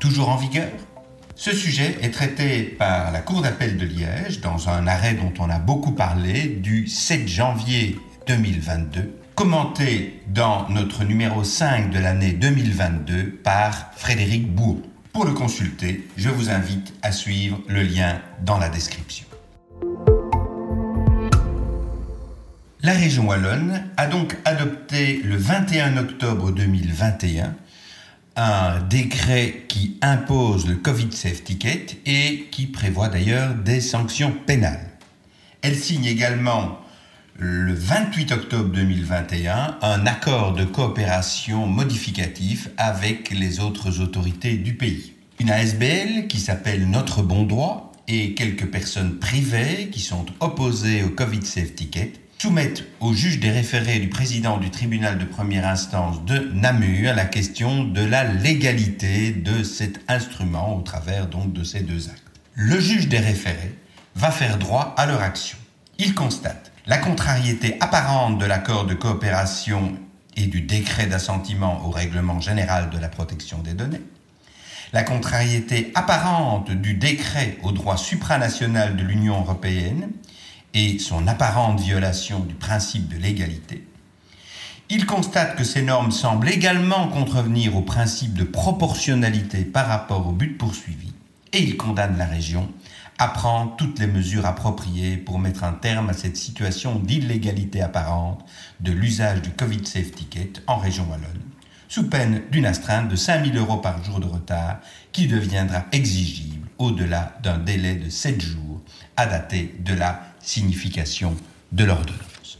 toujours en vigueur Ce sujet est traité par la Cour d'appel de Liège dans un arrêt dont on a beaucoup parlé du 7 janvier 2022, commenté dans notre numéro 5 de l'année 2022 par Frédéric Bourg. Pour le consulter, je vous invite à suivre le lien dans la description. La région Wallonne a donc adopté le 21 octobre 2021 un décret qui impose le Covid Safe Ticket et qui prévoit d'ailleurs des sanctions pénales. Elle signe également le 28 octobre 2021 un accord de coopération modificatif avec les autres autorités du pays. Une ASBL qui s'appelle Notre Bon Droit et quelques personnes privées qui sont opposées au Covid Safe Ticket soumettent au juge des référés du président du tribunal de première instance de Namur la question de la légalité de cet instrument au travers de ces deux actes. Le juge des référés va faire droit à leur action. Il constate la contrariété apparente de l'accord de coopération et du décret d'assentiment au règlement général de la protection des données, la contrariété apparente du décret au droit supranational de l'Union européenne et son apparente violation du principe de l'égalité, il constate que ces normes semblent également contrevenir au principe de proportionnalité par rapport au but poursuivi, et il condamne la région à prendre toutes les mesures appropriées pour mettre un terme à cette situation d'illégalité apparente de l'usage du Covid Safe Ticket en région Wallonne, sous peine d'une astreinte de 5 000 euros par jour de retard qui deviendra exigible au-delà d'un délai de 7 jours à dater de la signification de l'ordonnance.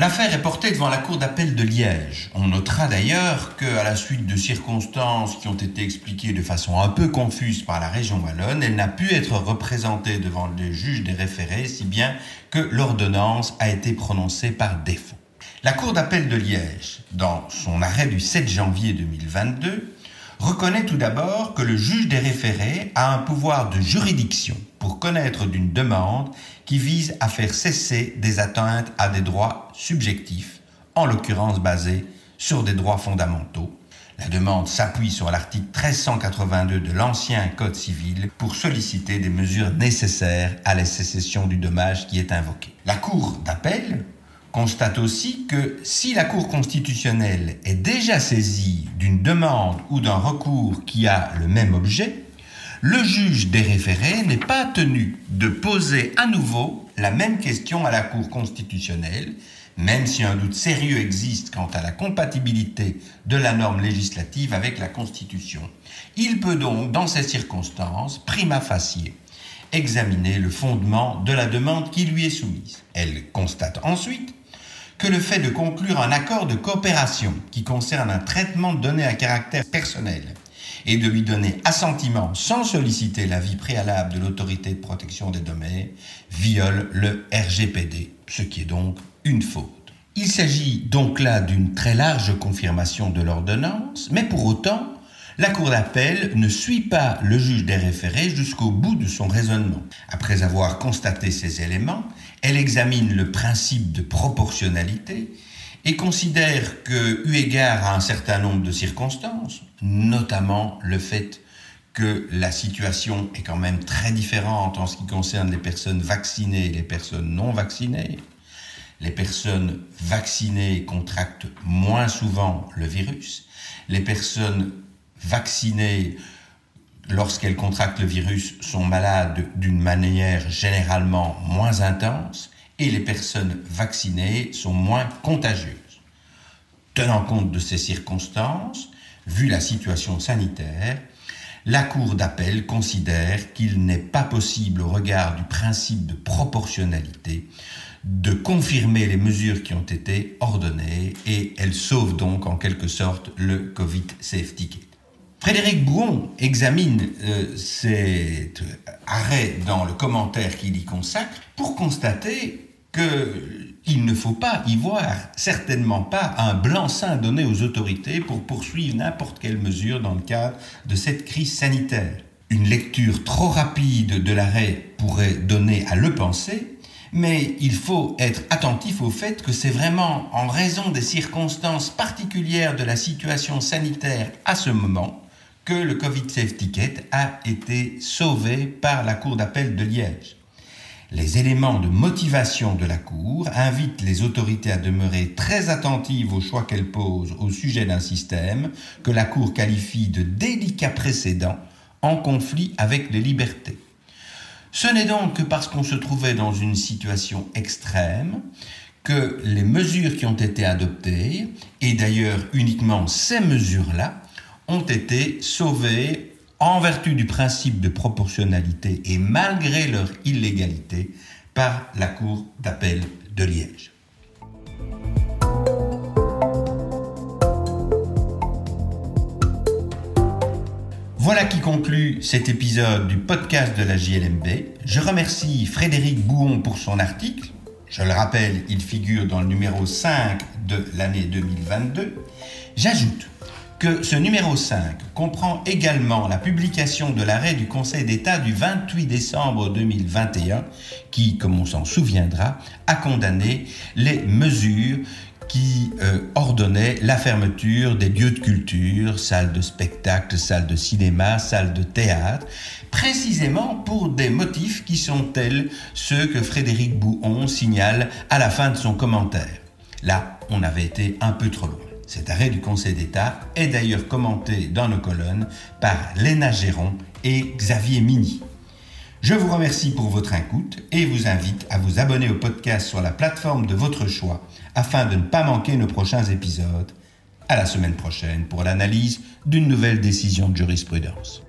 L'affaire est portée devant la Cour d'appel de Liège. On notera d'ailleurs qu'à la suite de circonstances qui ont été expliquées de façon un peu confuse par la région wallonne, elle n'a pu être représentée devant le juge des référés, si bien que l'ordonnance a été prononcée par défaut. La Cour d'appel de Liège, dans son arrêt du 7 janvier 2022, reconnaît tout d'abord que le juge des référés a un pouvoir de juridiction pour connaître d'une demande qui vise à faire cesser des atteintes à des droits subjectifs, en l'occurrence basés sur des droits fondamentaux. La demande s'appuie sur l'article 1382 de l'ancien Code civil pour solliciter des mesures nécessaires à la sécession du dommage qui est invoqué. La Cour d'appel constate aussi que si la Cour constitutionnelle est déjà saisie d'une demande ou d'un recours qui a le même objet, le juge des référés n'est pas tenu de poser à nouveau la même question à la Cour constitutionnelle, même si un doute sérieux existe quant à la compatibilité de la norme législative avec la Constitution. Il peut donc, dans ces circonstances, prima facie, examiner le fondement de la demande qui lui est soumise. Elle constate ensuite que le fait de conclure un accord de coopération qui concerne un traitement de données à caractère personnel et de lui donner assentiment sans solliciter l'avis préalable de l'autorité de protection des données viole le RGPD, ce qui est donc une faute. Il s'agit donc là d'une très large confirmation de l'ordonnance, mais pour autant, la Cour d'appel ne suit pas le juge des référés jusqu'au bout de son raisonnement. Après avoir constaté ces éléments, elle examine le principe de proportionnalité et considère que, eu égard à un certain nombre de circonstances, notamment le fait que la situation est quand même très différente en ce qui concerne les personnes vaccinées et les personnes non vaccinées. Les personnes vaccinées contractent moins souvent le virus. Les personnes vaccinées, lorsqu'elles contractent le virus, sont malades d'une manière généralement moins intense et les personnes vaccinées sont moins contagieuses. Tenant compte de ces circonstances, vu la situation sanitaire, la Cour d'appel considère qu'il n'est pas possible au regard du principe de proportionnalité de confirmer les mesures qui ont été ordonnées et elle sauve donc en quelque sorte le Covid Safety. Frédéric Bouon examine euh, cet arrêt dans le commentaire qu'il y consacre pour constater qu'il ne faut pas y voir certainement pas un blanc-seing donné aux autorités pour poursuivre n'importe quelle mesure dans le cadre de cette crise sanitaire. Une lecture trop rapide de l'arrêt pourrait donner à le penser, mais il faut être attentif au fait que c'est vraiment en raison des circonstances particulières de la situation sanitaire à ce moment que le Covid Safety Ticket a été sauvé par la Cour d'appel de Liège. Les éléments de motivation de la Cour invitent les autorités à demeurer très attentives aux choix qu'elles posent au sujet d'un système que la Cour qualifie de délicat précédent en conflit avec les libertés. Ce n'est donc que parce qu'on se trouvait dans une situation extrême que les mesures qui ont été adoptées, et d'ailleurs uniquement ces mesures-là, ont été sauvées en vertu du principe de proportionnalité et malgré leur illégalité par la Cour d'appel de Liège. Voilà qui conclut cet épisode du podcast de la JLMB. Je remercie Frédéric Bouon pour son article. Je le rappelle, il figure dans le numéro 5 de l'année 2022. J'ajoute que ce numéro 5 comprend également la publication de l'arrêt du Conseil d'État du 28 décembre 2021 qui, comme on s'en souviendra, a condamné les mesures qui euh, ordonnaient la fermeture des lieux de culture, salles de spectacle, salles de cinéma, salles de théâtre, précisément pour des motifs qui sont tels ceux que Frédéric Bouhon signale à la fin de son commentaire. Là, on avait été un peu trop loin. Cet arrêt du Conseil d'État est d'ailleurs commenté dans nos colonnes par Léna Géron et Xavier Mini. Je vous remercie pour votre écoute et vous invite à vous abonner au podcast sur la plateforme de votre choix afin de ne pas manquer nos prochains épisodes. À la semaine prochaine pour l'analyse d'une nouvelle décision de jurisprudence.